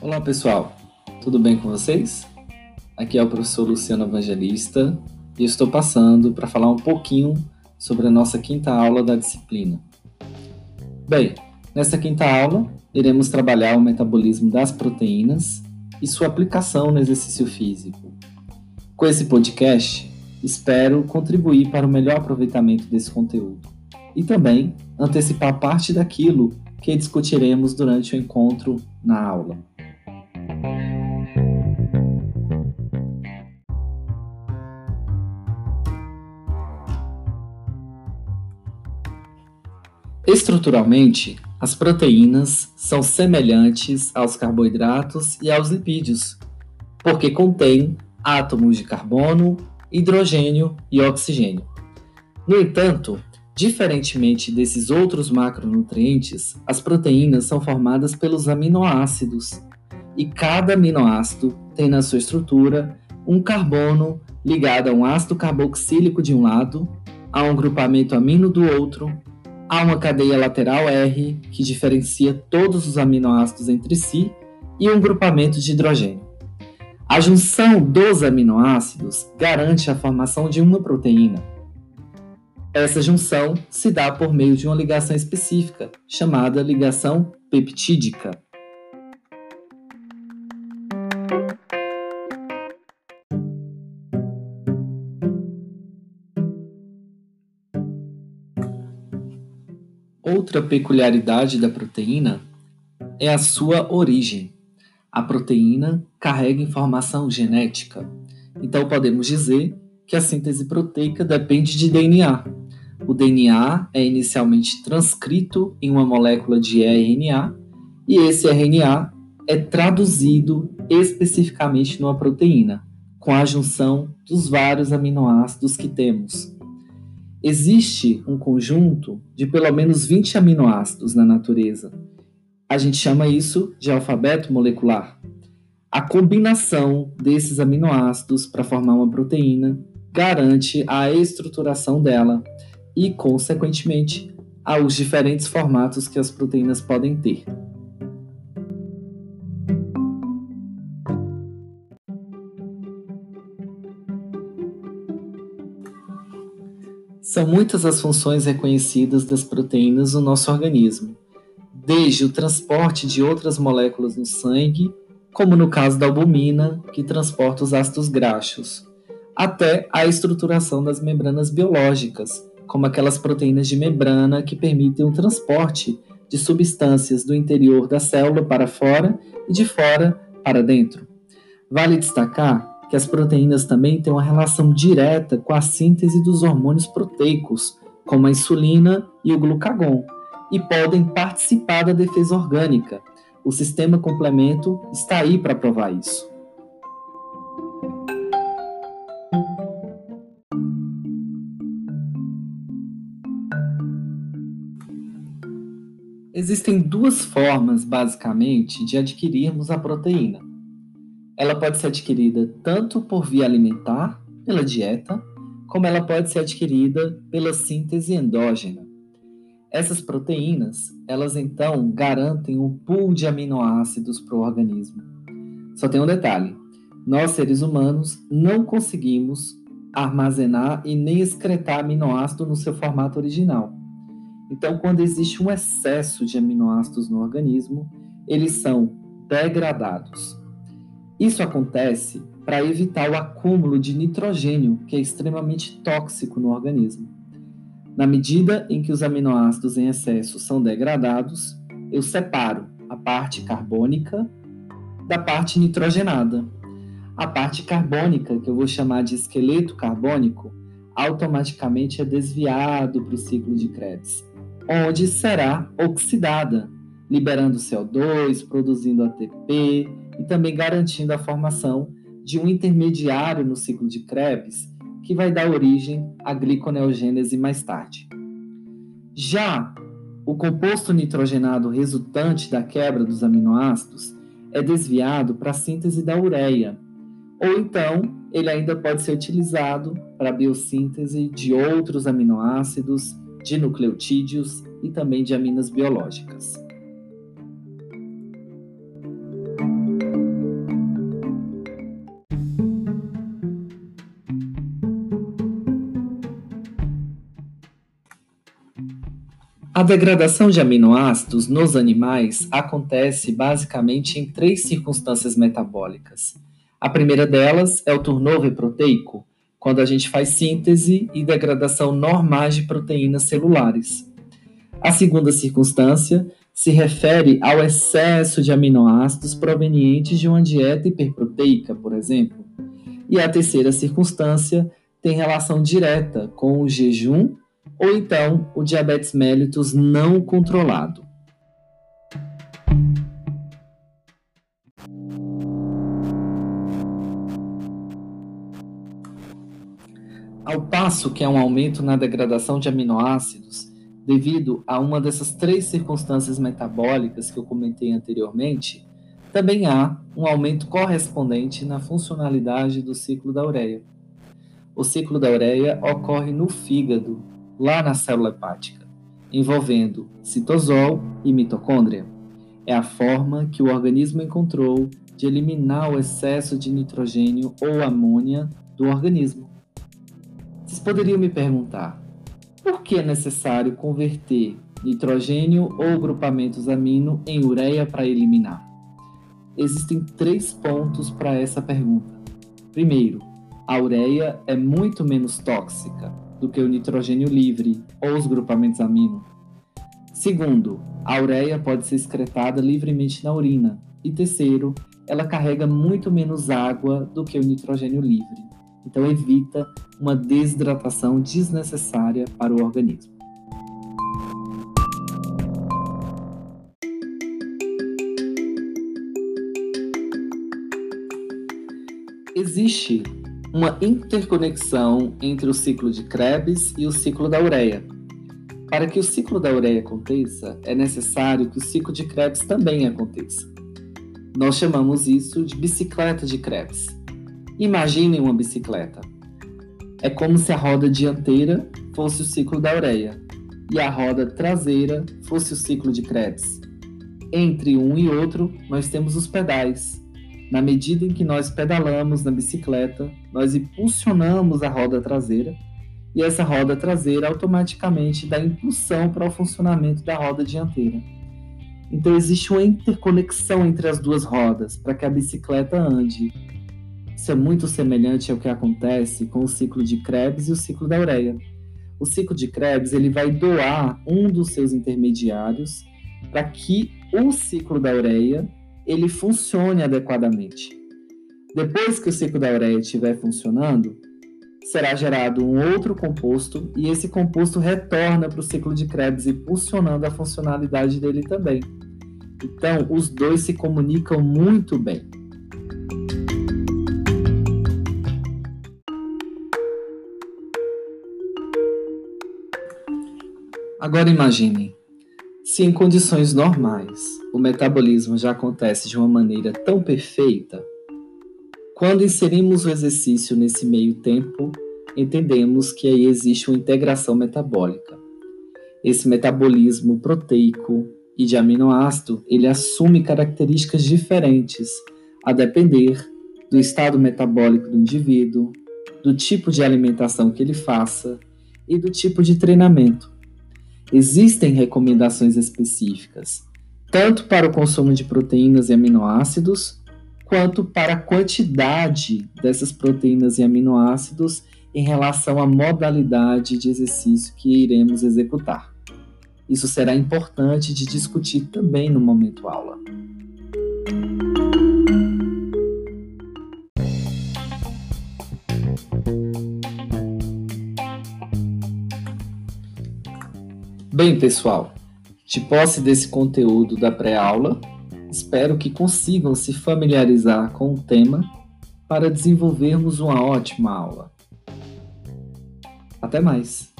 Olá pessoal, tudo bem com vocês? Aqui é o professor Luciano Evangelista e estou passando para falar um pouquinho sobre a nossa quinta aula da disciplina. Bem, nessa quinta aula iremos trabalhar o metabolismo das proteínas e sua aplicação no exercício físico. Com esse podcast, espero contribuir para o melhor aproveitamento desse conteúdo e também antecipar parte daquilo que discutiremos durante o encontro na aula. Estruturalmente, as proteínas são semelhantes aos carboidratos e aos lipídios, porque contêm átomos de carbono, hidrogênio e oxigênio. No entanto, diferentemente desses outros macronutrientes, as proteínas são formadas pelos aminoácidos, e cada aminoácido tem na sua estrutura um carbono ligado a um ácido carboxílico de um lado, a um grupamento amino do outro Há uma cadeia lateral R que diferencia todos os aminoácidos entre si e um grupamento de hidrogênio. A junção dos aminoácidos garante a formação de uma proteína. Essa junção se dá por meio de uma ligação específica, chamada ligação peptídica. Outra peculiaridade da proteína é a sua origem. A proteína carrega informação genética, então podemos dizer que a síntese proteica depende de DNA. O DNA é inicialmente transcrito em uma molécula de RNA e esse RNA é traduzido especificamente numa proteína, com a junção dos vários aminoácidos que temos. Existe um conjunto de pelo menos 20 aminoácidos na natureza. A gente chama isso de alfabeto molecular. A combinação desses aminoácidos para formar uma proteína garante a estruturação dela e, consequentemente, aos diferentes formatos que as proteínas podem ter. São muitas as funções reconhecidas das proteínas no nosso organismo, desde o transporte de outras moléculas no sangue, como no caso da albumina, que transporta os ácidos graxos, até a estruturação das membranas biológicas, como aquelas proteínas de membrana que permitem o transporte de substâncias do interior da célula para fora e de fora para dentro. Vale destacar que as proteínas também têm uma relação direta com a síntese dos hormônios proteicos, como a insulina e o glucagon, e podem participar da defesa orgânica. O sistema complemento está aí para provar isso. Existem duas formas, basicamente, de adquirirmos a proteína. Ela pode ser adquirida tanto por via alimentar, pela dieta, como ela pode ser adquirida pela síntese endógena. Essas proteínas, elas então garantem um pool de aminoácidos para o organismo. Só tem um detalhe: nós seres humanos não conseguimos armazenar e nem excretar aminoácido no seu formato original. Então, quando existe um excesso de aminoácidos no organismo, eles são degradados. Isso acontece para evitar o acúmulo de nitrogênio, que é extremamente tóxico no organismo. Na medida em que os aminoácidos em excesso são degradados, eu separo a parte carbônica da parte nitrogenada. A parte carbônica, que eu vou chamar de esqueleto carbônico, automaticamente é desviado para o ciclo de Krebs, onde será oxidada, liberando CO2, produzindo ATP e também garantindo a formação de um intermediário no ciclo de Krebs, que vai dar origem à gliconeogênese mais tarde. Já o composto nitrogenado resultante da quebra dos aminoácidos é desviado para a síntese da ureia, ou então ele ainda pode ser utilizado para a biossíntese de outros aminoácidos de nucleotídeos e também de aminas biológicas. A degradação de aminoácidos nos animais acontece basicamente em três circunstâncias metabólicas. A primeira delas é o turnover proteico, quando a gente faz síntese e degradação normais de proteínas celulares. A segunda circunstância se refere ao excesso de aminoácidos provenientes de uma dieta hiperproteica, por exemplo. E a terceira circunstância tem relação direta com o jejum ou então o diabetes mellitus não controlado. Ao passo que há um aumento na degradação de aminoácidos devido a uma dessas três circunstâncias metabólicas que eu comentei anteriormente, também há um aumento correspondente na funcionalidade do ciclo da ureia. O ciclo da ureia ocorre no fígado, lá na célula hepática, envolvendo citosol e mitocôndria. É a forma que o organismo encontrou de eliminar o excesso de nitrogênio ou amônia do organismo. Poderiam me perguntar, por que é necessário converter nitrogênio ou grupamentos amino em ureia para eliminar? Existem três pontos para essa pergunta. Primeiro, a ureia é muito menos tóxica do que o nitrogênio livre ou os grupamentos amino. Segundo, a ureia pode ser excretada livremente na urina. E terceiro, ela carrega muito menos água do que o nitrogênio livre. Então evita uma desidratação desnecessária para o organismo. Existe uma interconexão entre o ciclo de Krebs e o ciclo da ureia. Para que o ciclo da ureia aconteça, é necessário que o ciclo de Krebs também aconteça. Nós chamamos isso de bicicleta de Krebs. Imaginem uma bicicleta. É como se a roda dianteira fosse o ciclo da ureia e a roda traseira fosse o ciclo de Krebs. Entre um e outro, nós temos os pedais, na medida em que nós pedalamos na bicicleta, nós impulsionamos a roda traseira e essa roda traseira automaticamente dá impulsão para o funcionamento da roda dianteira. Então existe uma interconexão entre as duas rodas para que a bicicleta ande. Isso é muito semelhante ao que acontece com o ciclo de Krebs e o ciclo da ureia. O ciclo de Krebs ele vai doar um dos seus intermediários para que o ciclo da ureia ele funcione adequadamente. Depois que o ciclo da ureia estiver funcionando, será gerado um outro composto e esse composto retorna para o ciclo de Krebs, impulsionando a funcionalidade dele também. Então, os dois se comunicam muito bem. Agora imaginem, se em condições normais o metabolismo já acontece de uma maneira tão perfeita, quando inserimos o exercício nesse meio tempo, entendemos que aí existe uma integração metabólica. Esse metabolismo proteico e de aminoácido, ele assume características diferentes a depender do estado metabólico do indivíduo, do tipo de alimentação que ele faça e do tipo de treinamento. Existem recomendações específicas, tanto para o consumo de proteínas e aminoácidos, quanto para a quantidade dessas proteínas e aminoácidos em relação à modalidade de exercício que iremos executar. Isso será importante de discutir também no momento aula. Bem, pessoal, de posse desse conteúdo da pré-aula, espero que consigam se familiarizar com o tema para desenvolvermos uma ótima aula. Até mais!